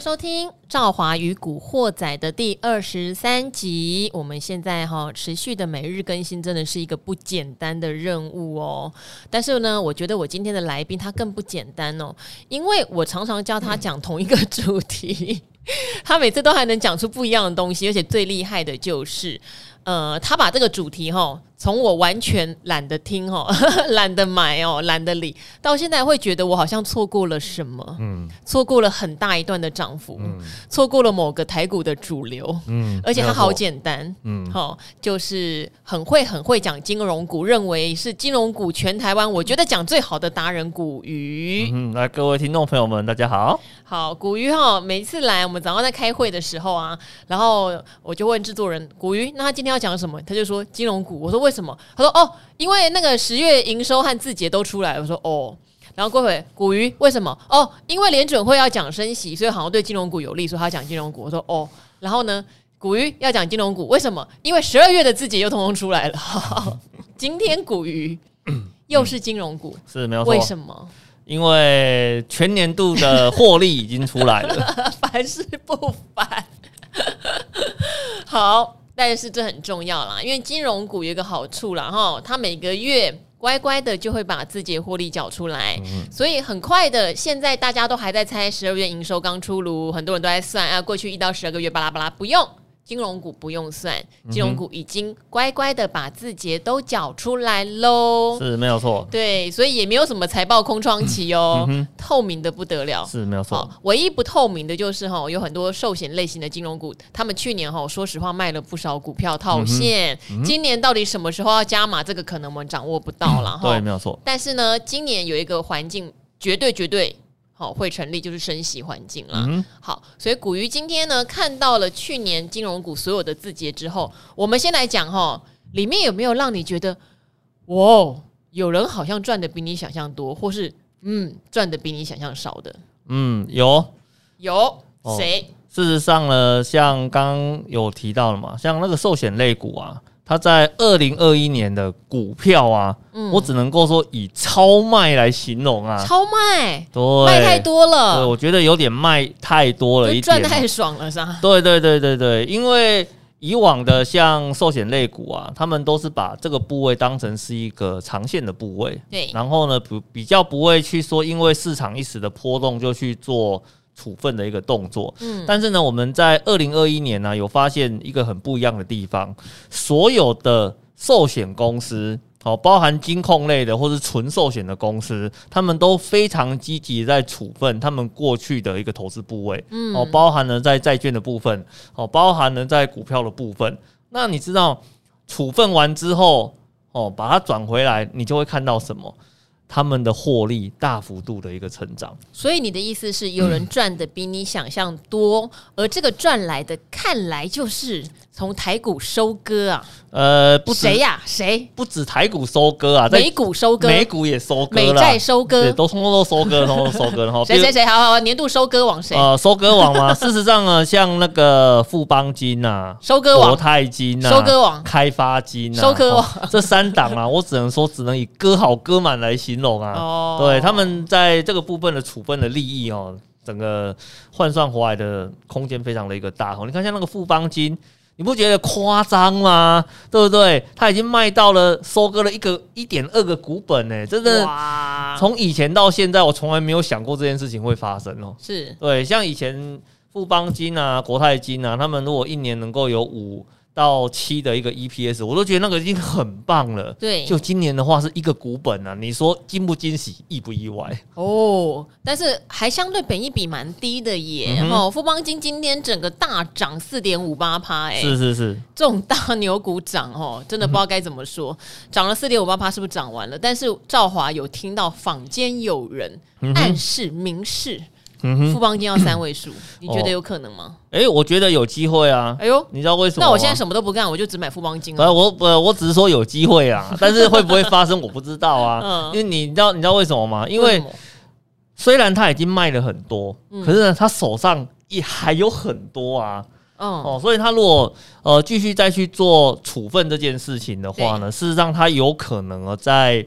收听《赵华与古惑仔》的第二十三集。我们现在哈持续的每日更新，真的是一个不简单的任务哦。但是呢，我觉得我今天的来宾他更不简单哦，因为我常常教他讲同一个主题，他每次都还能讲出不一样的东西，而且最厉害的就是，呃，他把这个主题哈。从我完全懒得听哦，懒得买哦，懒得理，到现在会觉得我好像错过了什么，嗯，错过了很大一段的涨幅，嗯，错过了某个台股的主流，嗯，而且它好简单，嗯，好，就是很会很会讲金融股，认为是金融股全台湾我觉得讲最好的达人古鱼，嗯，来各位听众朋友们，大家好，好，古鱼哈，每次来我们早上在开会的时候啊，然后我就问制作人古鱼，那他今天要讲什么？他就说金融股，我说为。为什么？他说哦，因为那个十月营收和字节都出来。我说哦，然后过会股鱼为什么？哦，因为联准会要讲升息，所以好像对金融股有利，所以他讲金融股。我说哦，然后呢，古鱼要讲金融股，为什么？因为十二月的字节又通通出来了。今天古鱼又是金融股，是没有错。为什么？因为全年度的获利已经出来了，凡事不凡。好。但是这很重要啦，因为金融股有一个好处啦，哈，它每个月乖乖的就会把自己的获利缴出来，嗯、所以很快的，现在大家都还在猜十二月营收刚出炉，很多人都在算啊，过去一到十二个月巴拉巴拉，不用。金融股不用算，金融股已经乖乖的把字节都缴出来喽，是没有错。对，所以也没有什么财报空窗期哦，嗯、透明的不得了，是没有错。唯一不透明的就是哈，有很多寿险类型的金融股，他们去年哈，说实话卖了不少股票套现，嗯嗯、今年到底什么时候要加码，这个可能我们掌握不到了哈。对，没有错。但是呢，今年有一个环境绝对绝对。好，会成立就是升息环境了。嗯、好，所以古鱼今天呢看到了去年金融股所有的字节之后，我们先来讲哈，里面有没有让你觉得，哇，有人好像赚的比你想象多，或是嗯赚的比你想象少的？嗯，有有谁、哦？事实上呢，像刚刚有提到了嘛，像那个寿险类股啊。他在二零二一年的股票啊，嗯、我只能够说以超卖来形容啊，超卖，对，卖太多了，对，我觉得有点卖太多了一点，赚太爽了是吧？对对对对对，因为以往的像寿险类股啊，他们都是把这个部位当成是一个长线的部位，对，然后呢，比比较不会去说因为市场一时的波动就去做。处分的一个动作，嗯，但是呢，我们在二零二一年呢，有发现一个很不一样的地方，所有的寿险公司，哦，包含金控类的或是纯寿险的公司，他们都非常积极在处分他们过去的一个投资部位，嗯，哦，包含了在债券的部分，哦，包含了在股票的部分。那你知道处分完之后，哦，把它转回来，你就会看到什么？他们的获利大幅度的一个成长，所以你的意思是有人赚的比你想象多，嗯、而这个赚来的看来就是从台股收割啊。呃，不谁呀？谁？不止台股收割啊，美股收割，美股也收割，美债收割，对，都通通都收割，通通收割然后。谁谁谁？好好，年度收割王谁？呃，收割王嘛。事实上呢，像那个富邦金呐，收割王，国泰金呐，收割王，开发金呐，收割王。这三档啊，我只能说，只能以割好割满来形容啊。哦，对，他们在这个部分的处分的利益哦，整个换算回来的空间非常的一个大哦。你看，像那个富邦金。你不觉得夸张吗？对不对？他已经卖到了收割了一个一点二个股本呢，真的。从以前到现在，我从来没有想过这件事情会发生哦。是对，像以前富邦金啊、国泰金啊，他们如果一年能够有五。到七的一个 EPS，我都觉得那个已经很棒了。对，就今年的话是一个股本啊，你说惊不惊喜，意不意外？哦，但是还相对本益比蛮低的耶。然后、嗯、哼富邦金今天整个大涨四点五八趴，哎，是是是，这种大牛股涨哦，真的不知道该怎么说，涨、嗯、了四点五八趴，是不是涨完了？但是赵华有听到坊间有人暗示明示。嗯哼，富邦金要三位数，你觉得有可能吗？哎、我觉得有机会啊。哎呦，你知道为什么？那我现在什么都不干，我就只买富邦金了。呃，我我我只是说有机会啊，但是会不会发生我不知道啊。嗯，因为你知道你知道为什么吗？因为虽然他已经卖了很多，嗯、可是呢，他手上也还有很多啊。嗯、哦，所以他如果呃继续再去做处分这件事情的话呢，事实上他有可能啊在。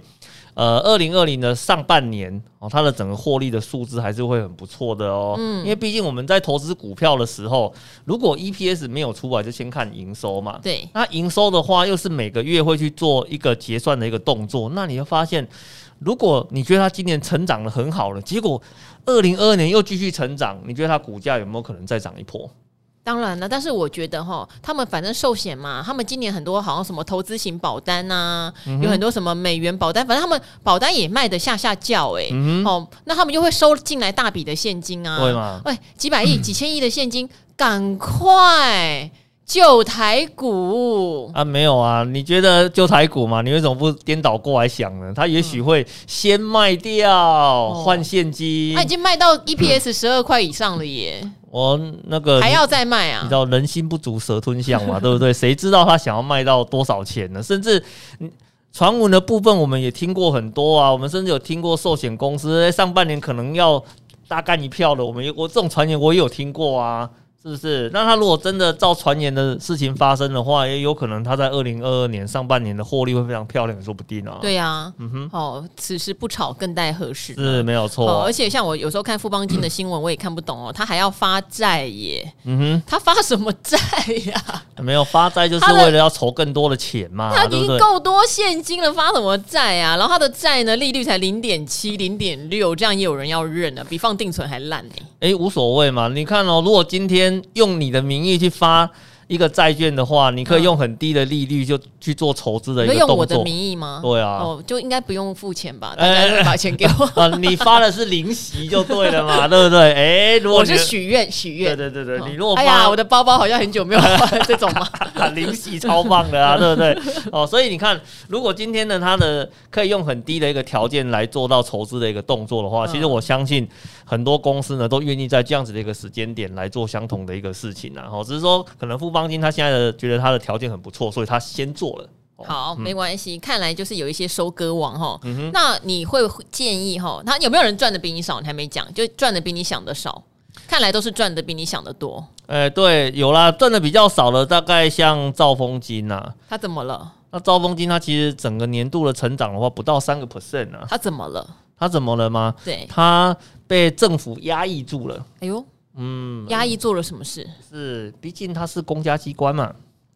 呃，二零二零的上半年哦，它的整个获利的数字还是会很不错的哦。嗯，因为毕竟我们在投资股票的时候，如果 EPS 没有出来，就先看营收嘛。对，那营收的话，又是每个月会去做一个结算的一个动作，那你会发现，如果你觉得它今年成长的很好了，结果二零二二年又继续成长，你觉得它股价有没有可能再涨一波？当然了，但是我觉得哈，他们反正寿险嘛，他们今年很多好像什么投资型保单呐、啊，嗯、有很多什么美元保单，反正他们保单也卖的下下叫哎、欸，嗯、哦，那他们就会收进来大笔的现金啊，对吗？喂，几百亿、几千亿的现金，赶快救台股啊！没有啊，你觉得救台股嘛？你为什么不颠倒过来想呢？他也许会先卖掉换、嗯、现金，他、啊、已经卖到 EPS 十二块以上了耶。我那个还要再卖啊？你知道人心不足蛇吞象嘛？对不对？谁知道他想要卖到多少钱呢？甚至传闻的部分我们也听过很多啊。我们甚至有听过寿险公司上半年可能要大干一票的。我们我这种传言我也有听过啊。是不是？那他如果真的照传言的事情发生的话，也有可能他在二零二二年上半年的获利会非常漂亮，说不定啊。对呀、啊，嗯哼，哦，此时不炒更待何时？是没有错、啊。而且像我有时候看富邦金的新闻，我也看不懂哦，他还要发债耶。嗯哼，他发什么债呀？没有发债就是为了要筹更多的钱嘛。他已经够多现金了，发什么债啊？然后他的债呢，利率才零点七、零点六，这样也有人要认呢，比放定存还烂呢。哎、欸，无所谓嘛。你看哦，如果今天用你的名义去发一个债券的话，你可以用很低的利率就去做筹资的一个动作。用我的名义吗？对啊，哦，就应该不用付钱吧？大家会把钱给我。啊，你发的是零息就对了嘛，对不对？哎，如果我是许愿许愿，对对对对，你如果发，哎呀，我的包包好像很久没有换这种嘛，零息超棒的啊，对不对？哦，所以你看，如果今天呢，他的可以用很低的一个条件来做到筹资的一个动作的话，其实我相信很多公司呢都愿意在这样子的一个时间点来做相同的一个事情啊。哦，只是说可能富邦金他现在的。觉得他的条件很不错，所以他先做了。好，没关系。看来就是有一些收割王哈。那你会建议哈，他有没有人赚的比你少？你还没讲，就赚的比你想的少。看来都是赚的比你想的多。哎，对，有啦，赚的比较少的，大概像兆丰金呐。他怎么了？那兆丰金他其实整个年度的成长的话，不到三个 percent 呢。他怎么了？他怎么了吗？对，他被政府压抑住了。哎呦，嗯，压抑做了什么事？是，毕竟他是公家机关嘛。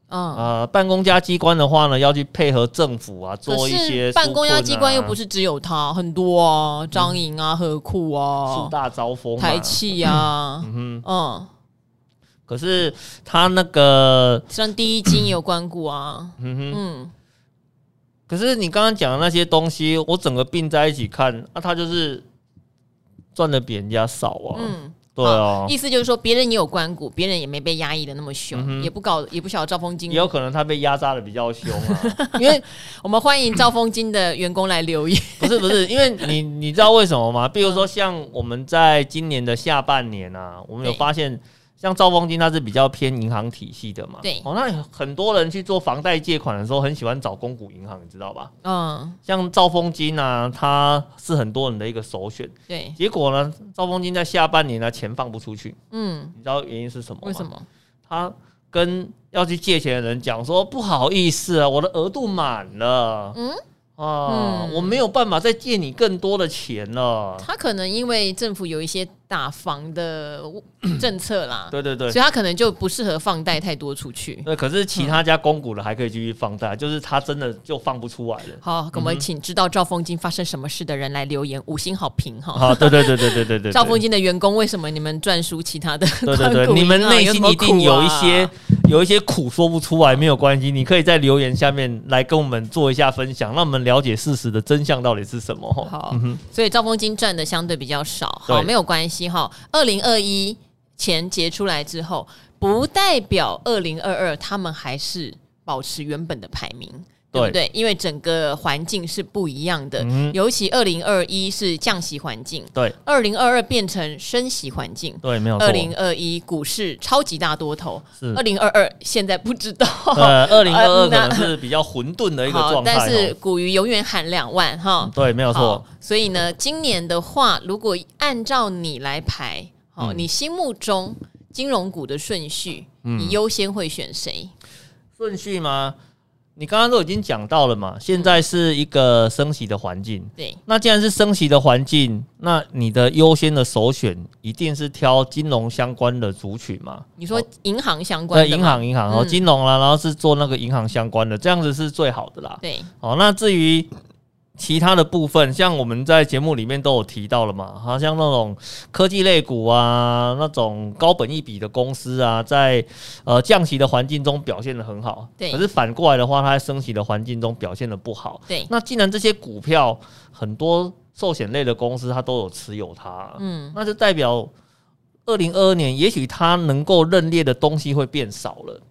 嗯呃，办公家机关的话呢，要去配合政府啊，做一些、啊。办公家机关又不是只有他，很多啊，张营啊，合库啊，树大招风，台气啊，嗯哼，嗯。可是他那个像第一金也有关顾啊，嗯哼，嗯。可是你刚刚讲的那些东西，我整个并在一起看，那、啊、他就是赚的比人家少啊。嗯。对啊，意思就是说，别人也有关谷，别人也没被压抑的那么凶，嗯、也不搞，也不晓得兆丰金，也有可能他被压榨的比较凶啊。因为我们欢迎兆丰金的员工来留言。不是不是，因为你你知道为什么吗？比如说像我们在今年的下半年啊，我们有发现。像兆丰金，它是比较偏银行体系的嘛？对。哦，那很多人去做房贷借款的时候，很喜欢找公股银行，你知道吧？嗯。像兆丰金啊，它是很多人的一个首选。对。结果呢，兆丰金在下半年呢，钱放不出去。嗯。你知道原因是什么吗？为什么？他跟要去借钱的人讲说：“不好意思啊，我的额度满了。”嗯。啊，嗯、我没有办法再借你更多的钱了。他可能因为政府有一些。打房的 政策啦，对对对，所以他可能就不适合放贷太多出去。对，可是其他家公股的还可以继续放贷，嗯、就是他真的就放不出来了。好，我们请知道赵凤金发生什么事的人来留言，五星好评哈。好，对对对对对对对。赵凤金的员工为什么你们赚输其他的？对对对，你们内心一定有一些有一些苦说不出来，没有关系，你可以在留言下面来跟我们做一下分享，让我们了解事实的真相到底是什么。好，嗯、哼所以赵风金赚的相对比较少，好，没有关系哈。二零二一钱结出来之后，不代表二零二二他们还是保持原本的排名，对，不对？因为整个环境是不一样的，嗯、尤其二零二一是降息环境，对；二零二二变成升息环境，对，没有错。二零二一股市超级大多头，是二零二二现在不知道，呃，二零二二可能是比较混沌的一个状态，但是股鱼永远喊两万哈，对，没有错。所以呢，今年的话，如果按照你来排。哦，你心目中金融股的顺序，嗯、你优先会选谁？顺序吗？你刚刚都已经讲到了嘛，现在是一个升息的环境。对，那既然是升息的环境，那你的优先的首选一定是挑金融相关的族群嘛？你说银行相关的？对，银行银行哦，金融啦，然后是做那个银行相关的，这样子是最好的啦。对，好，那至于。其他的部分，像我们在节目里面都有提到了嘛，好像那种科技类股啊，那种高本一比的公司啊，在呃降息的环境中表现的很好。对。可是反过来的话，它在升息的环境中表现的不好。对。那既然这些股票很多寿险类的公司它都有持有它，嗯，那就代表二零二二年也许它能够认列的东西会变少了。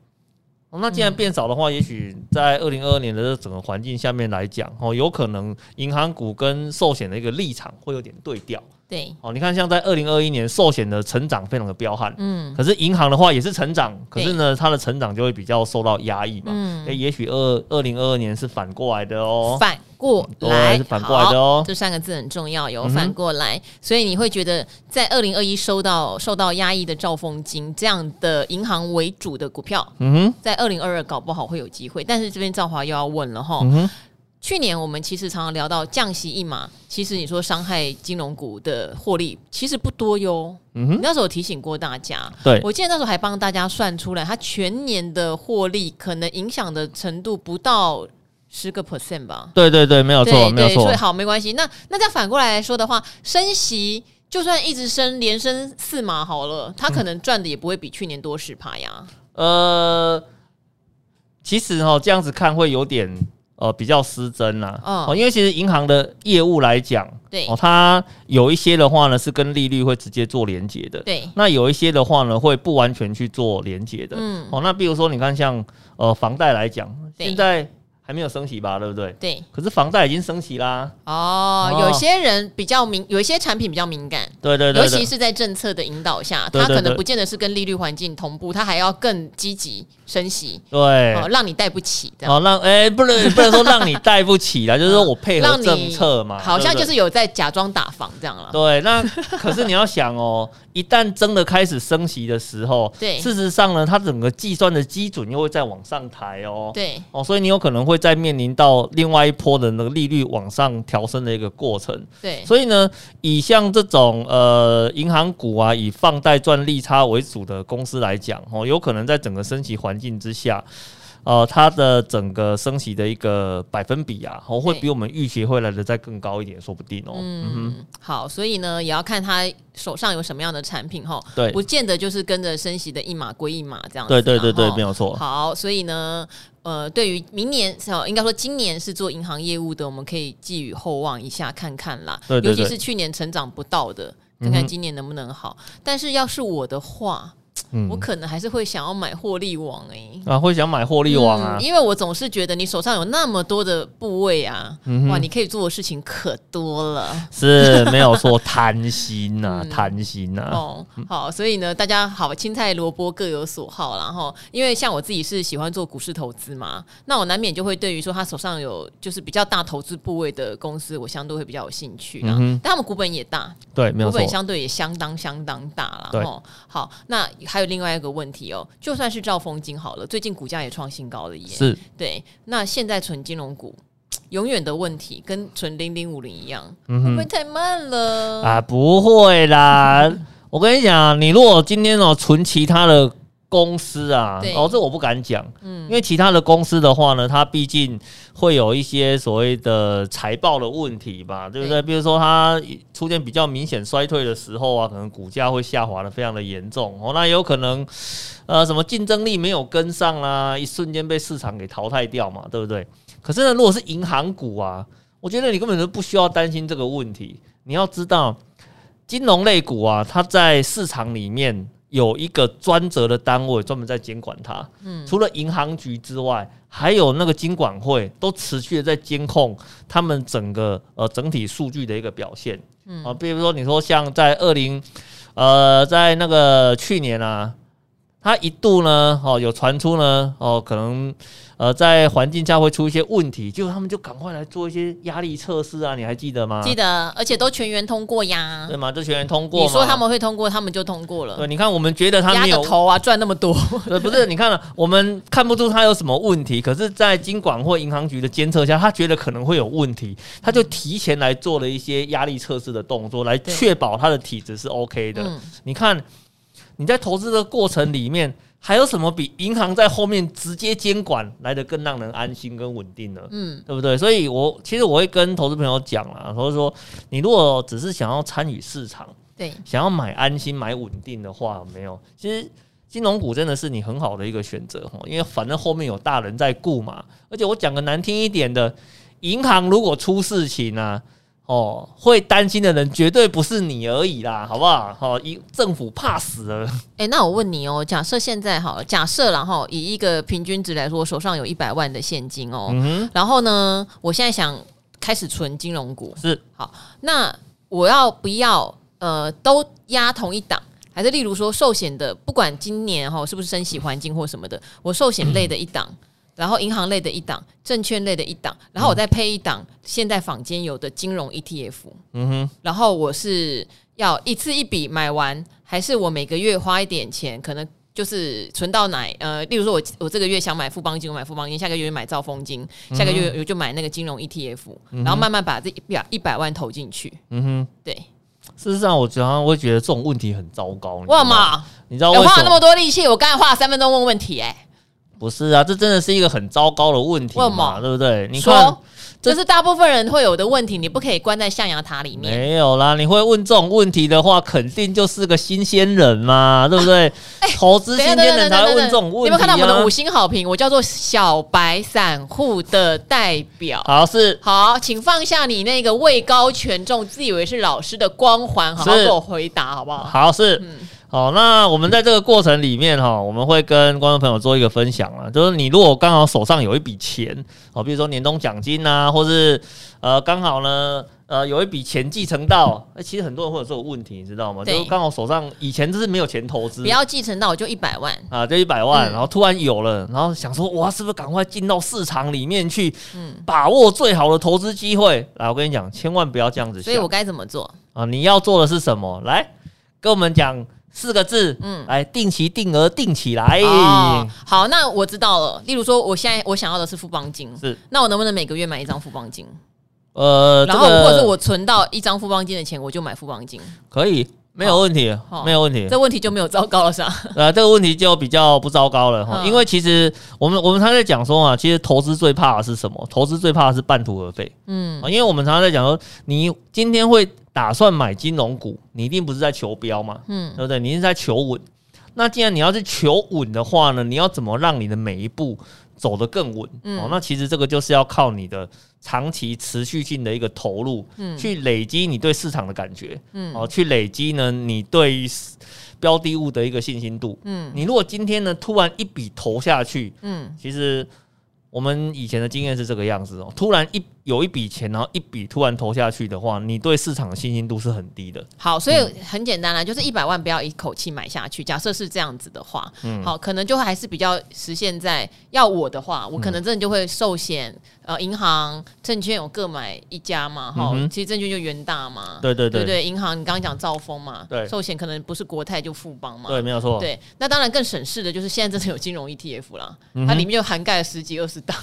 那既然变少的话，也许在二零二二年的这整个环境下面来讲，哦，有可能银行股跟寿险的一个立场会有点对调。对，哦，你看，像在二零二一年，寿险的成长非常的彪悍，嗯，可是银行的话也是成长，可是呢，它的成长就会比较受到压抑嘛，嗯，也许二二零二二年是反过来的哦，反过来是反过来的哦，这三个字很重要，有反过来，所以你会觉得在二零二一收到受到压抑的兆丰金这样的银行为主的股票，嗯哼，在二零二二搞不好会有机会，但是这边兆华又要问了哈。去年我们其实常常聊到降息一码，其实你说伤害金融股的获利其实不多哟。嗯哼，那时候提醒过大家，对，我记得那时候还帮大家算出来，它全年的获利可能影响的程度不到十个 percent 吧。对对对，没有错，没有错。所以好，没关系。那那再反过来来说的话，升息就算一直升，连升四码好了，它可能赚的也不会比去年多十趴呀。呃，其实哈，这样子看会有点。呃，比较失真啦，哦，因为其实银行的业务来讲，对，哦，它有一些的话呢是跟利率会直接做连结的，对，那有一些的话呢会不完全去做连结的，嗯，哦，那比如说你看像呃房贷来讲，现在。还没有升息吧，对不对？对。可是房贷已经升息啦。哦，有些人比较敏，有一些产品比较敏感。对对对。尤其是在政策的引导下，它可能不见得是跟利率环境同步，它还要更积极升息。对。哦，让你贷不起。哦，让哎，不能不能说让你贷不起啦，就是说我配合政策嘛。好像就是有在假装打房这样了。对，那 可是你要想哦，一旦真的开始升息的时候，对，事实上呢，它整个计算的基准又会再往上抬哦。对。哦，所以你有可能会再面临到。另外一波的那个利率往上调升的一个过程，对，所以呢，以像这种呃银行股啊，以放贷赚利差为主的公司来讲，哦，有可能在整个升息环境之下。呃，它的整个升息的一个百分比啊，哦，会比我们预期会来的再更高一点，说不定哦。嗯，嗯好，所以呢，也要看他手上有什么样的产品哈。对，不见得就是跟着升息的一码归一码这样子。对对对对，没有错。好，所以呢，呃，对于明年，应该说今年是做银行业务的，我们可以寄予厚望一下，看看啦。对对对，尤其是去年成长不到的，看看今年能不能好。嗯、但是要是我的话。嗯、我可能还是会想要买获利网哎、欸，啊，会想买获利网啊、嗯，因为我总是觉得你手上有那么多的部位啊，嗯、哇，你可以做的事情可多了，是没有说贪心呐、啊，贪、嗯、心呐、啊。哦，好，所以呢，大家好，青菜萝卜各有所好，然后因为像我自己是喜欢做股市投资嘛，那我难免就会对于说他手上有就是比较大投资部位的公司，我相对会比较有兴趣，嗯、哼。但他们股本也大，对，没有错，股本相对也相当相当大了，对，好，那。还有另外一个问题哦，就算是兆丰金好了，最近股价也创新高了耶。是，对。那现在存金融股，永远的问题跟存零零五零一样，嗯、哼会不会太慢了？啊，不会啦。我跟你讲，你如果今天哦存其他的。公司啊，哦，这我不敢讲，嗯，因为其他的公司的话呢，它毕竟会有一些所谓的财报的问题吧，对不对？对，比如说它出现比较明显衰退的时候啊，可能股价会下滑的非常的严重哦，那有可能呃什么竞争力没有跟上啊，一瞬间被市场给淘汰掉嘛，对不对？可是呢，如果是银行股啊，我觉得你根本就不需要担心这个问题。你要知道，金融类股啊，它在市场里面。有一个专责的单位专门在监管它，嗯，除了银行局之外，还有那个金管会都持续的在监控他们整个呃整体数据的一个表现，嗯。啊，比如说你说像在二零呃在那个去年啊。它一度呢，哦，有传出呢，哦，可能。呃，在环境下会出一些问题，就他们就赶快来做一些压力测试啊，你还记得吗？记得，而且都全员通过呀。对吗？都全员通过。你说他们会通过，他们就通过了。对，你看我们觉得他没有头啊，赚那么多。对，不是，你看了，我们看不出他有什么问题，可是，在金管或银行局的监测下，他觉得可能会有问题，他就提前来做了一些压力测试的动作，来确保他的体质是 OK 的。嗯、你看你在投资的过程里面。还有什么比银行在后面直接监管来的更让人安心跟稳定呢？嗯，对不对？所以我其实我会跟投资朋友讲啊，所以说你如果只是想要参与市场，对，想要买安心、买稳定的话，没有，其实金融股真的是你很好的一个选择哈，因为反正后面有大人在顾嘛。而且我讲个难听一点的，银行如果出事情呢、啊？哦，会担心的人绝对不是你而已啦，好不好？好、哦，一政府怕死了。哎、欸，那我问你哦，假设现在好，假设然后以一个平均值来说，我手上有一百万的现金哦，嗯、然后呢，我现在想开始存金融股，是好，那我要不要呃都压同一档？还是例如说寿险的，不管今年哈是不是升息环境或什么的，我寿险类的一档。嗯然后银行类的一档，证券类的一档，然后我再配一档现在坊间有的金融 ETF。嗯哼。然后我是要一次一笔买完，还是我每个月花一点钱，可能就是存到哪？呃，例如说我我这个月想买富邦金，我买富邦金，下个月买兆丰金，下个月我就买那个金融 ETF，嗯。然后慢慢把这一百一百万投进去。嗯哼。对。事实上，我常常会觉得这种问题很糟糕。哇嘛！你知道我花了那么多力气，我刚才花了三分钟问问题，哎。不是啊，这真的是一个很糟糕的问题嘛，对不对？你说，这是大部分人会有的问题，你不可以关在象牙塔里面。没有啦，你会问这种问题的话，肯定就是个新鲜人嘛，对不对？投资新鲜人才会问这种问题。你有没有看到我们的五星好评？我叫做小白散户的代表。好，是好，请放下你那个位高权重、自以为是老师的光环，好好给我回答，好不好？好，是。好，那我们在这个过程里面哈，我们会跟观众朋友做一个分享啊，就是你如果刚好手上有一笔钱哦，比如说年终奖金呐，或是呃刚好呢呃有一笔钱继承到，哎，其实很多人会有这种问题，你知道吗？对就是刚好手上以前就是没有钱投资，不要继承到就一百万啊，就一百万，然后突然有了，然后想说哇，是不是赶快进到市场里面去，嗯，把握最好的投资机会？来，我跟你讲，千万不要这样子想。所以我该怎么做啊？你要做的是什么？来跟我们讲。四个字，嗯，来定期定额定起来。哦，好，那我知道了。例如说，我现在我想要的是富邦金，是，那我能不能每个月买一张富邦金？呃，然后或者是我存到一张富邦金的钱，我就买富邦金，可以，没有问题，没有问题，这问题就没有糟糕了，是吧？呃，这个问题就比较不糟糕了哈，因为其实我们我们常在讲说啊，其实投资最怕的是什么？投资最怕的是半途而废。嗯，因为我们常常在讲说，你今天会。打算买金融股，你一定不是在求标嘛？嗯，对不对？你是在求稳。那既然你要是求稳的话呢，你要怎么让你的每一步走得更稳？嗯，哦，那其实这个就是要靠你的长期持续性的一个投入，嗯，去累积你对市场的感觉，嗯，哦，去累积呢你对于标的物的一个信心度，嗯，你如果今天呢突然一笔投下去，嗯，其实。我们以前的经验是这个样子哦，突然一有一笔钱，然后一笔突然投下去的话，你对市场的信心度是很低的。好，所以很简单啦，就是一百万不要一口气买下去。假设是这样子的话，嗯，好，可能就还是比较实现在要我的话，我可能真的就会寿险、呃，银行、证券我各买一家嘛，哈，其实证券就元大嘛，对对对。对，银行你刚刚讲兆丰嘛，对，寿险可能不是国泰就富邦嘛，对，没有错，对，那当然更省事的就是现在真的有金融 ETF 啦，它里面就涵盖了十几二十档。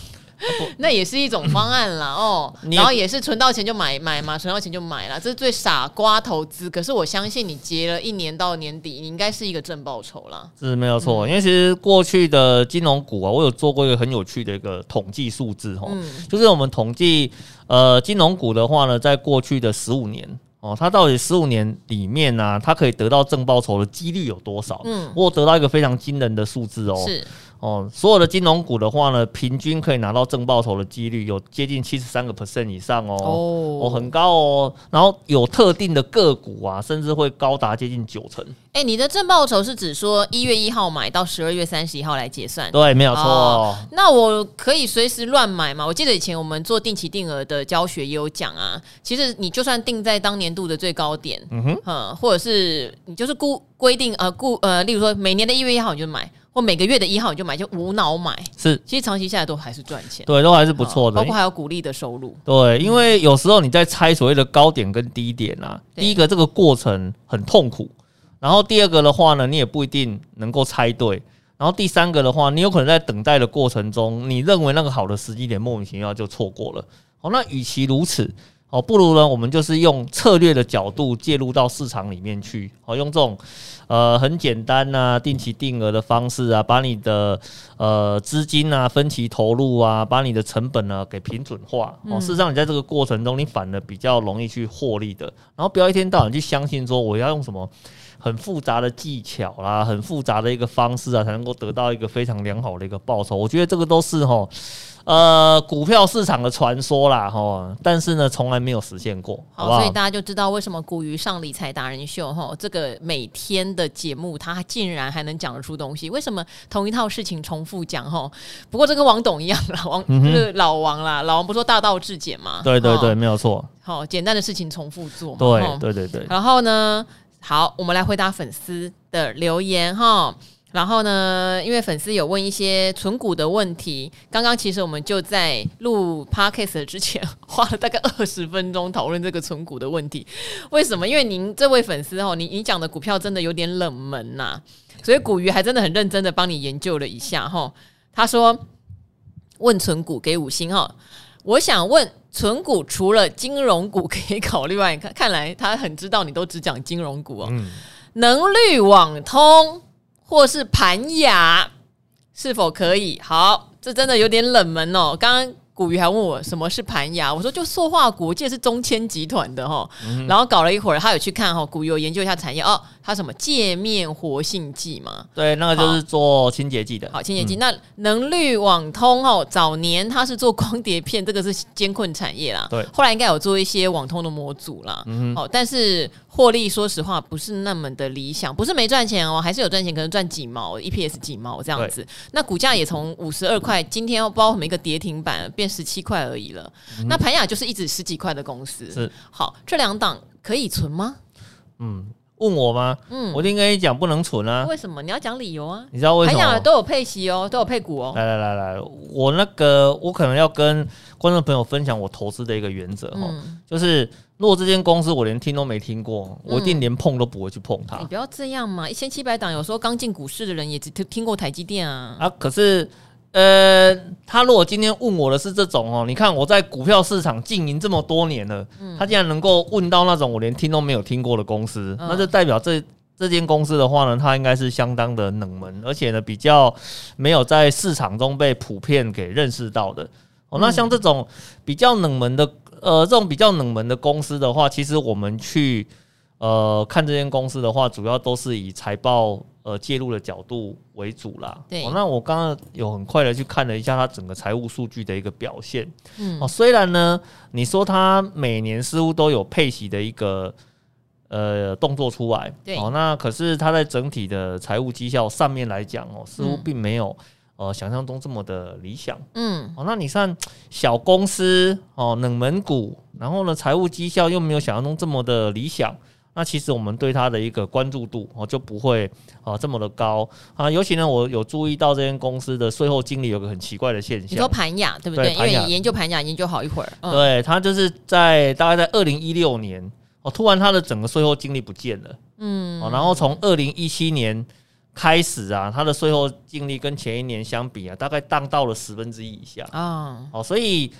那也是一种方案啦，哦，然后也是存到钱就买买嘛，存到钱就买了，这是最傻瓜投资。可是我相信你结了一年到年底，你应该是一个正报酬啦。是没有错，因为其实过去的金融股啊，我有做过一个很有趣的一个统计数字哈，就是我们统计呃金融股的话呢，在过去的十五年哦，它到底十五年里面呢，它可以得到正报酬的几率有多少？嗯，我有得到一个非常惊人的数字哦。是。哦，所有的金融股的话呢，平均可以拿到正报酬的几率有接近七十三个 percent 以上哦，哦，很高哦。然后有特定的个股啊，甚至会高达接近九成。哎、欸，你的正报酬是指说一月一号买到十二月三十一号来结算？对，没有错。哦，那我可以随时乱买吗？我记得以前我们做定期定额的教学也有讲啊，其实你就算定在当年度的最高点，嗯哼，嗯，或者是你就是固规定呃固呃，例如说每年的一月一号你就买。或每个月的一号你就买，就无脑买，是，其实长期下来都还是赚钱，对，都还是不错的，包括还有股利的收入，对，因为有时候你在猜所谓的高点跟低点啊，第一个这个过程很痛苦，然后第二个的话呢，你也不一定能够猜对，然后第三个的话，你有可能在等待的过程中，你认为那个好的时机点莫名其妙就错过了，好，那与其如此。哦，不如呢，我们就是用策略的角度介入到市场里面去，哦，用这种呃很简单呐、啊、定期定额的方式啊，把你的呃资金啊分期投入啊，把你的成本呢给平准化。哦，事实上你在这个过程中，你反而比较容易去获利的。然后不要一天到晚去相信说我要用什么很复杂的技巧啦、很复杂的一个方式啊，才能够得到一个非常良好的一个报酬。我觉得这个都是哈。呃，股票市场的传说啦，哈，但是呢，从来没有实现过，好，好，好，所以大家就知道为什么古鱼上理财达人秀，哈，这个每天的节目，他竟然还能讲得出东西，为什么同一套事情重复讲，哈？不过这跟王董一样老，王就是老王啦，老王不说大道至简吗？对对对，没有错。好，简单的事情重复做，对对对对。然后呢，好，我们来回答粉丝的留言，哈。然后呢，因为粉丝有问一些存股的问题，刚刚其实我们就在录 podcast 之前花了大概二十分钟讨论这个存股的问题。为什么？因为您这位粉丝哦，你你讲的股票真的有点冷门呐、啊，所以古鱼还真的很认真的帮你研究了一下哈。他说问存股给五星哈，我想问存股除了金融股可以考虑外，看看来他很知道你都只讲金融股哦，嗯、能率网通。或是盘雅是否可以？好，这真的有点冷门哦。刚刚古鱼还问我什么是盘雅，我说就塑化股，我记得是中签集团的哈。嗯、然后搞了一会儿，他有去看哈，股鱼有研究一下产业哦。它什么界面活性剂嘛？对，那个就是做清洁剂的。好，清洁剂。嗯、那能率网通哦，早年它是做光碟片，这个是艰困产业啦。对，后来应该有做一些网通的模组啦。嗯哼，好，但是获利说实话不是那么的理想，不是没赚钱哦，还是有赚钱，可能赚几毛，EPS 几毛这样子。那股价也从五十二块，今天要包什么一个跌停板，变十七块而已了。嗯、那盘雅就是一直十几块的公司。是，好，这两档可以存吗？嗯。问我吗？嗯，我一定跟你讲不能存啊。为什么？你要讲理由啊。你知道为什么？都有配息哦，都有配股哦。来来来来，我那个我可能要跟观众朋友分享我投资的一个原则哈，嗯、就是如果这间公司我连听都没听过，我一定连碰都不会去碰它。你不要这样嘛，一千七百档，有时候刚进股市的人也只听听过台积电啊。啊，可是。呃，他如果今天问我的是这种哦，你看我在股票市场经营这么多年了，嗯、他竟然能够问到那种我连听都没有听过的公司，嗯、那就代表这这间公司的话呢，它应该是相当的冷门，而且呢比较没有在市场中被普遍给认识到的。哦。那像这种比较冷门的，呃，这种比较冷门的公司的话，其实我们去呃看这间公司的话，主要都是以财报。呃，介入的角度为主啦。对、哦，那我刚刚有很快的去看了一下它整个财务数据的一个表现。嗯，哦，虽然呢，你说它每年似乎都有配息的一个呃动作出来，对，哦，那可是它在整体的财务绩效上面来讲哦，似乎并没有、嗯、呃想象中这么的理想。嗯，哦，那你算小公司哦，冷门股，然后呢，财务绩效又没有想象中这么的理想。那其实我们对它的一个关注度哦就不会啊这么的高啊，尤其呢，我有注意到这间公司的税后净利有个很奇怪的现象。你说盘雅对不对？对，因为你研究盘雅研究好一会儿。嗯、对，他就是在大概在二零一六年哦，突然他的整个税后净利不见了。嗯。哦，然后从二零一七年开始啊，它的税后净利跟前一年相比啊，大概荡到了十分之一以下。啊。哦，所以。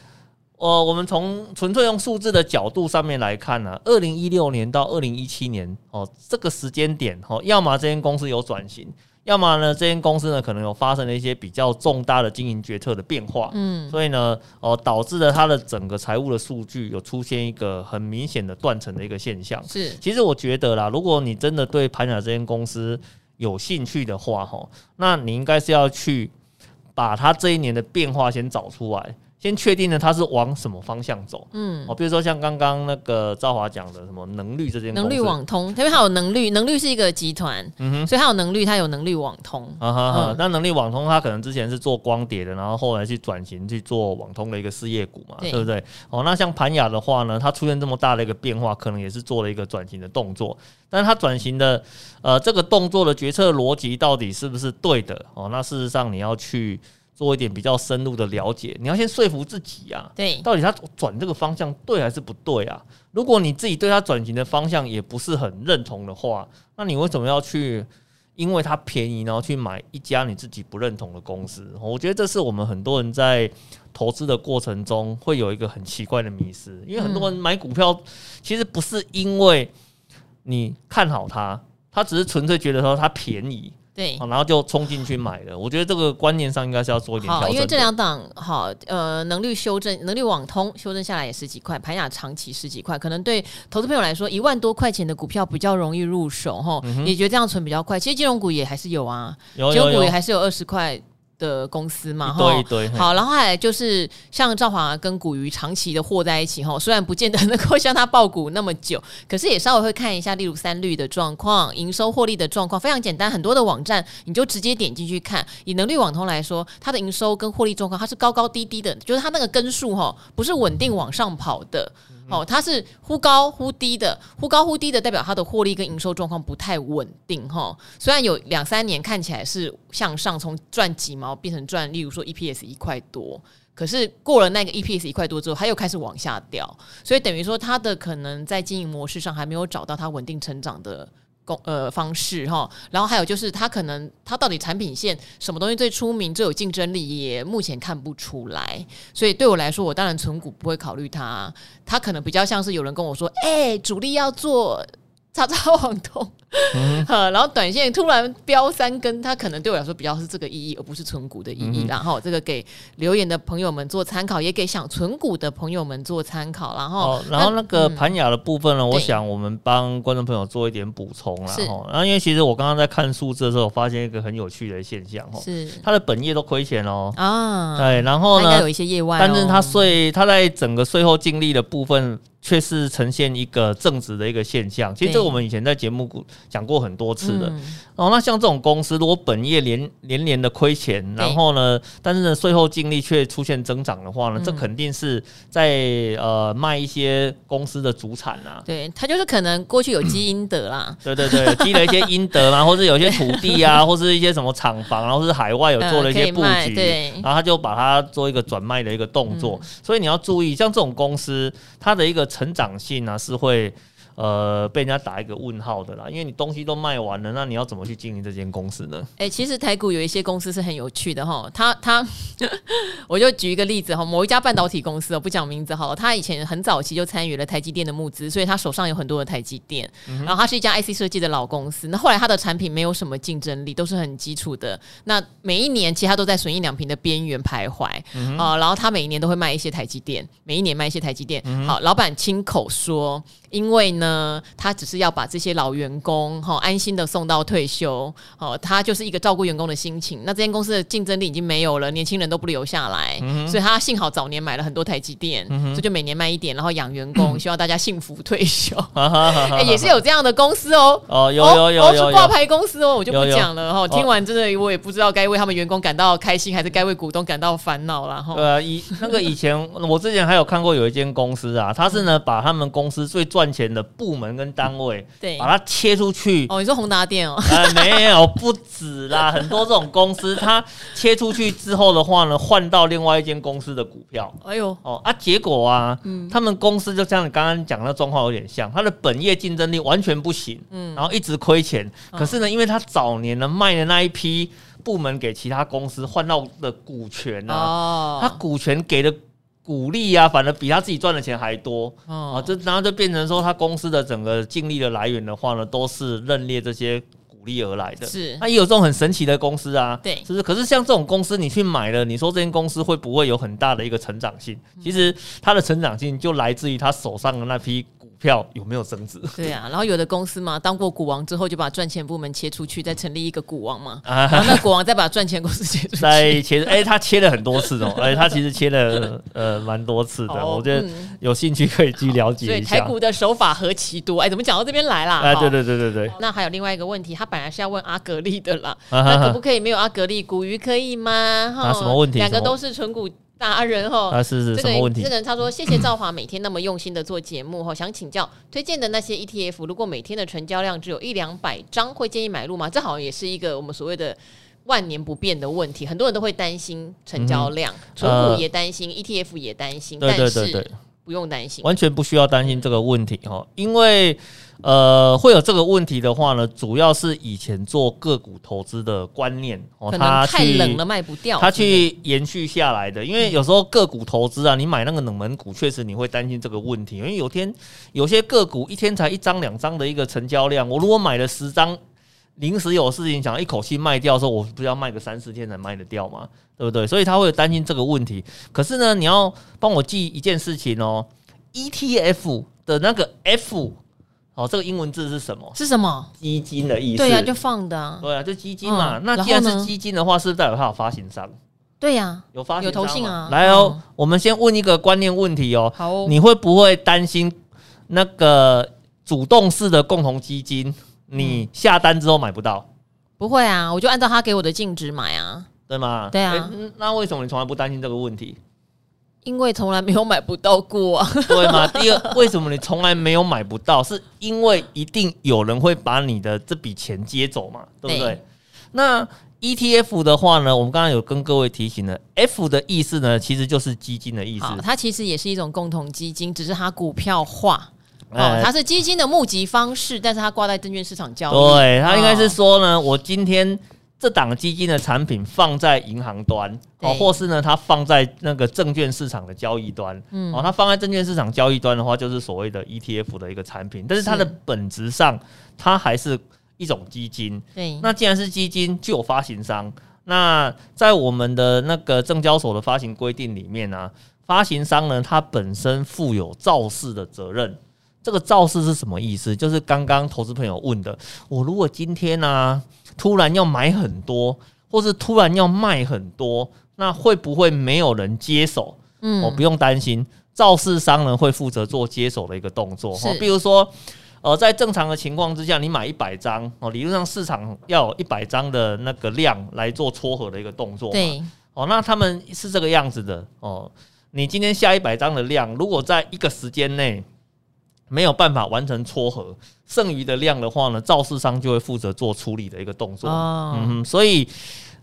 呃，我们从纯粹用数字的角度上面来看呢、啊，二零一六年到二零一七年哦，这个时间点哦，要么这间公司有转型，要么呢这间公司呢可能有发生了一些比较重大的经营决策的变化，嗯，所以呢，哦，导致了它的整个财务的数据有出现一个很明显的断层的一个现象。是，其实我觉得啦，如果你真的对盘雅这间公司有兴趣的话，哈，那你应该是要去。把它这一年的变化先找出来。先确定了它是往什么方向走，嗯，哦，比如说像刚刚那个赵华讲的什么能绿这件，能绿网通，因为它有能绿，能绿是一个集团，嗯哼，所以它有能绿，它有能绿网通，啊哈哈，那能力网通它可能之前是做光碟的，然后后来去转型去做网通的一个事业股嘛，对，对不对？哦，那像盘雅的话呢，它出现这么大的一个变化，可能也是做了一个转型的动作，但是它转型的呃这个动作的决策逻辑到底是不是对的？哦，那事实上你要去。做一点比较深入的了解，你要先说服自己呀、啊，对，到底他转这个方向对还是不对啊？如果你自己对他转型的方向也不是很认同的话，那你为什么要去因为它便宜然后去买一家你自己不认同的公司？我觉得这是我们很多人在投资的过程中会有一个很奇怪的迷失，因为很多人买股票其实不是因为你看好它，他只是纯粹觉得说它便宜。对，然后就冲进去买了。我觉得这个观念上应该是要做一点调整。因为这两档好，呃，能力修正，能力网通修正下来也十几块，盘雅长期十几块，可能对投资朋友来说，一万多块钱的股票比较容易入手哈，也觉得这样存比较快。其实金融股也还是有啊，有有有金融股也还是有二十块。的公司嘛，哈，对，好，然后还就是像赵华跟古鱼长期的和在一起，哈，虽然不见得能够像他爆股那么久，可是也稍微会看一下，例如三率的状况、营收获利的状况，非常简单，很多的网站你就直接点进去看。以能绿网通来说，它的营收跟获利状况，它是高高低低的，就是它那个根数哈，不是稳定往上跑的。哦，它是忽高忽低的，忽高忽低的代表它的获利跟营收状况不太稳定哈。虽然有两三年看起来是向上，从赚几毛变成赚，例如说 EPS 一块多，可是过了那个 EPS 一块多之后，它又开始往下掉，所以等于说它的可能在经营模式上还没有找到它稳定成长的。工呃方式哈，然后还有就是它可能它到底产品线什么东西最出名最有竞争力，也目前看不出来。所以对我来说，我当然存股不会考虑它。它可能比较像是有人跟我说，哎、主力要做。叉叉网通，嗯、然后短线突然飙三根，它可能对我来说比较是这个意义，而不是存股的意义。嗯、然后这个给留言的朋友们做参考，也给想存股的朋友们做参考。然后，哦、然后那个盘雅的部分呢，嗯、我想我们帮观众朋友做一点补充啦。然后，然后因为其实我刚刚在看数字的时候，我发现一个很有趣的现象，是它的本业都亏钱哦。啊，对，然后呢，有一些业外、哦，但是它税，它在整个税后净利的部分。却是呈现一个正值的一个现象。其实这我们以前在节目讲过很多次的。哦，那像这种公司，如果本业连连连的亏钱，然后呢，但是呢税后净利却出现增长的话呢，这肯定是在呃卖一些公司的主产啊。对，他就是可能过去有积阴德啦。对对对，积了一些阴德嘛，或者有些土地啊，或是一些什么厂房，然后是海外有做了一些布局，对，然后他就把它做一个转卖的一个动作。所以你要注意，像这种公司，它的一个。成长性呢、是会呃被人家打一个问号的啦，因为你东西都卖完了，那你要怎么去经营这间公司呢？哎、欸，其实台股有一些公司是很有趣的哈，他他 我就举一个例子哈，某一家半导体公司，我不讲名字好了，他以前很早期就参与了台积电的募资，所以他手上有很多的台积电，嗯、然后他是一家 IC 设计的老公司，那后来他的产品没有什么竞争力，都是很基础的，那每一年其实他都在损益两平的边缘徘徊。啊、嗯哼。呃，然后他每一年都会卖一些台积电，每一年卖一些台积电，嗯、好，老板亲口说。因为呢，他只是要把这些老员工哈安心的送到退休，哦，他就是一个照顾员工的心情。那这间公司的竞争力已经没有了，年轻人都不留下来，嗯、所以他幸好早年买了很多台积电，嗯、所以就每年卖一点，然后养员工，嗯、希望大家幸福退休。哎，也是有这样的公司哦，哦，有有有有，是挂牌公司哦，我就不讲了哈。听完真的我也不知道该为他们员工感到开心，还是该为股东感到烦恼了哈。呃，以 那个以前我之前还有看过有一间公司啊，他是呢把他们公司最赚钱的部门跟单位，对，把它切出去。哦，你说宏达电哦？呃，没有，不止啦，很多这种公司，它切出去之后的话呢，换到另外一间公司的股票。哎呦，哦啊，结果啊，嗯，他们公司就像你刚刚讲的状况有点像，它的本业竞争力完全不行，嗯，然后一直亏钱。可是呢，因为他早年呢卖的那一批部门给其他公司换到的股权啊，哦，他股权给的。股利啊，反而比他自己赚的钱还多啊！这然后就变成说，他公司的整个净利的来源的话呢，都是认列这些鼓励而来的。是，那也有这种很神奇的公司啊。对，就是可是像这种公司，你去买了，你说这间公司会不会有很大的一个成长性？其实它的成长性就来自于他手上的那批股票有没有增值？对啊，然后有的公司嘛，当过股王之后，就把赚钱部门切出去，再成立一个股王嘛，啊、然后那股王再把赚钱公司切出去，再切，哎、欸，他切了很多次哦，哎、欸，他其实切了 呃蛮多次的，我觉得有兴趣可以去了解一下。所以台股的手法何其多，哎，怎么讲到这边来啦？哎，对对对对对。那还有另外一个问题，他本来是要问阿格力的啦，啊、那可不可以没有阿格力，股鱼可以吗？啊，什么问题？两个都是纯股。达人哈，啊是是，这个什么问题？这个人他说：“谢谢赵华每天那么用心的做节目哈，想请教推荐的那些 ETF，如果每天的成交量只有一两百张，会建议买入吗？这好像也是一个我们所谓的万年不变的问题，很多人都会担心成交量，存、嗯、股也担心、呃、，ETF 也担心，对对对对，但是不用担心，完全不需要担心这个问题哈，因为。”呃，会有这个问题的话呢，主要是以前做个股投资的观念哦，它太冷了卖不掉，它去延续下来的。因为有时候个股投资啊，你买那个冷门股，确实你会担心这个问题。因为有天有些个股一天才一张两张的一个成交量，我如果买了十张，临时有事情想一口气卖掉的时候，我不是要卖个三四天才卖得掉吗？对不对？所以他会担心这个问题。可是呢，你要帮我记一件事情哦，ETF 的那个 F。哦，这个英文字是什么？是什么？基金的意思。对呀、啊，就放的、啊。对啊，就基金嘛。嗯、那既然是基金的话，是不是代表它有发行商？对呀、啊，有发行有投信啊。来哦、嗯，我们先问一个观念问题哦。好哦，你会不会担心那个主动式的共同基金，你下单之后买不到？不会啊，我就按照他给我的净值买啊。对吗？对啊。那为什么你从来不担心这个问题？因为从来没有买不到过啊，对吗？第二，为什么你从来没有买不到？是因为一定有人会把你的这笔钱接走嘛，对不对？对。那 ETF 的话呢，我们刚刚有跟各位提醒了，F 的意思呢，其实就是基金的意思。它其实也是一种共同基金，只是它股票化。哦，它是基金的募集方式，但是它挂在证券市场交易。对，它应该是说呢，我今天。这档基金的产品放在银行端哦，或是呢，它放在那个证券市场的交易端，嗯，哦，它放在证券市场交易端的话，就是所谓的 ETF 的一个产品，但是它的本质上，它还是一种基金。对，那既然是基金，就有发行商。那在我们的那个证交所的发行规定里面呢，啊，发行商呢，它本身负有造市的责任。这个造市是什么意思？就是刚刚投资朋友问的，我如果今天呢，啊？突然要买很多，或是突然要卖很多，那会不会没有人接手？嗯，我不用担心，造市商人会负责做接手的一个动作。哈，比如说，呃，在正常的情况之下，你买一百张哦，理论上市场要有一百张的那个量来做撮合的一个动作。对，哦，那他们是这个样子的哦。你今天下一百张的量，如果在一个时间内。没有办法完成撮合，剩余的量的话呢，造市商就会负责做处理的一个动作。哦、嗯，所以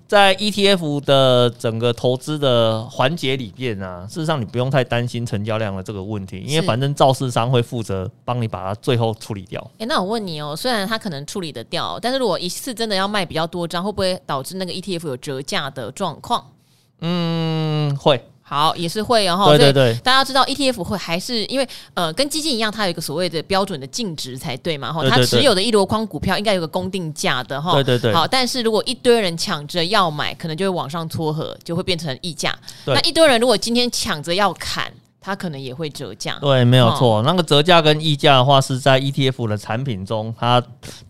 在 ETF 的整个投资的环节里边啊，事实上你不用太担心成交量的这个问题，因为反正造市商会负责帮你把它最后处理掉。诶，那我问你哦，虽然它可能处理得掉，但是如果一次真的要卖比较多张，会不会导致那个 ETF 有折价的状况？嗯，会。好，也是会，然后对对对，大家知道 ETF 会还是因为呃跟基金一样，它有一个所谓的标准的净值才对嘛，哈，它持有的一箩筐股票应该有个公定价的哈，对对对。好，但是如果一堆人抢着要买，可能就会往上撮合，就会变成溢价。那一堆人如果今天抢着要砍，它可能也会折价。对，没有错，那个折价跟溢价的话是在 ETF 的产品中它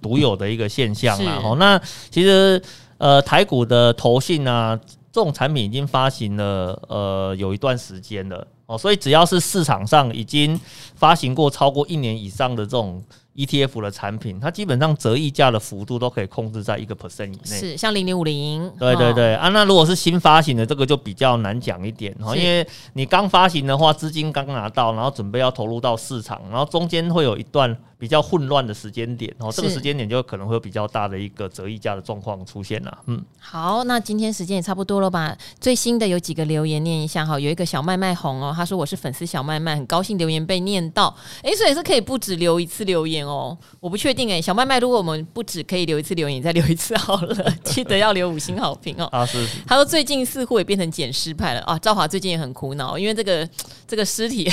独有的一个现象啦。哦，那其实呃台股的投信啊。这种产品已经发行了，呃，有一段时间了哦，所以只要是市场上已经发行过超过一年以上的这种。ETF 的产品，它基本上折溢价的幅度都可以控制在一个 percent 以内。是，像零零五零。对对对、哦、啊，那如果是新发行的，这个就比较难讲一点哈，因为你刚发行的话，资金刚拿到，然后准备要投入到市场，然后中间会有一段比较混乱的时间点，然哦，这个时间点就可能会有比较大的一个折溢价的状况出现了。嗯，好，那今天时间也差不多了吧？最新的有几个留言念一下哈，有一个小麦麦红哦，他说我是粉丝小麦麦，很高兴留言被念到，诶，所以是可以不止留一次留言哦。哦，我不确定哎。小麦麦，如果我们不止可以留一次留言，再留一次好了，记得要留五星好评哦。啊，是是。他说最近似乎也变成捡尸派了啊。赵华最近也很苦恼，因为这个这个尸体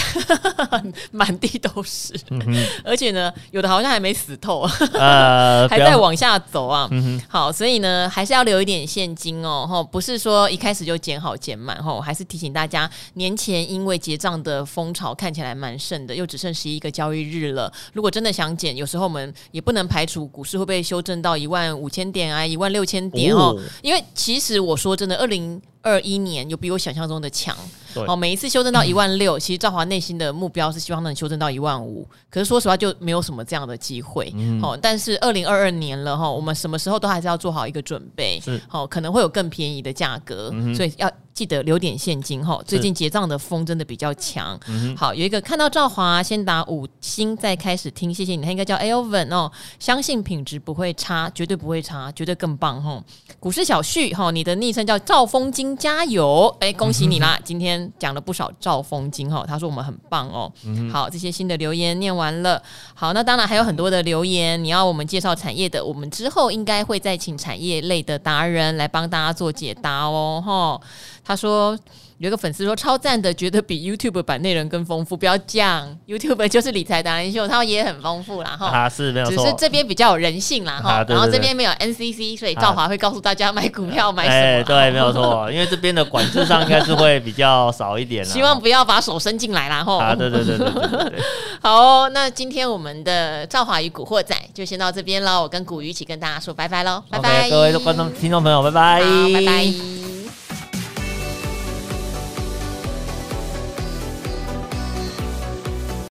满地都是，嗯、而且呢，有的好像还没死透，呃、还在往下走啊。嗯、哼好，所以呢，还是要留一点现金哦。吼，不是说一开始就减好减满吼，还是提醒大家，年前因为结账的风潮看起来蛮盛的，又只剩十一个交易日了。如果真的想减，有时候我们也不能排除股市会被修正到一万五千点啊，一万六千点哦。哦，因为其实我说真的，二零二一年有比我想象中的强。对哦，每一次修正到 一万六，其实赵华内心的目标是希望能修正到一万五。可是说实话，就没有什么这样的机会。嗯，哦，但是二零二二年了哈，我们什么时候都还是要做好一个准备。是，哦，可能会有更便宜的价格，嗯、所以要。记得留点现金哈，最近结账的风真的比较强。是好，有一个看到赵华先打五星再开始听，谢谢你。他应该叫 Elvin 哦，相信品质不会差，绝对不会差，绝对更棒哈。股市小旭哈，你的昵称叫赵风金，加油！哎，恭喜你啦！嗯、今天讲了不少兆丰金哈，他说我们很棒哦。嗯、好，这些新的留言念完了。好，那当然还有很多的留言，你要我们介绍产业的，我们之后应该会再请产业类的达人来帮大家做解答哦。哈。他说。有个粉丝说超赞的，觉得比 YouTube 版内容更丰富。不要这样，YouTube 就是理财达人秀，他也很丰富啦哈。啊，是没有错，只是这边比较有人性啦哈。啊、然后这边没有 NCC，所以赵华会告诉大家买股票买什么。哎，对，没有错，因为这边的管制上应该是会比较少一点。希望不要把手伸进来啦哈。啊，对对对对，对，对，对 好、哦，那今天我们的赵华与古惑仔就先到这边喽。我跟古鱼一起跟大家说拜拜喽，拜拜，okay, 各位观众听众朋友，拜拜，拜拜。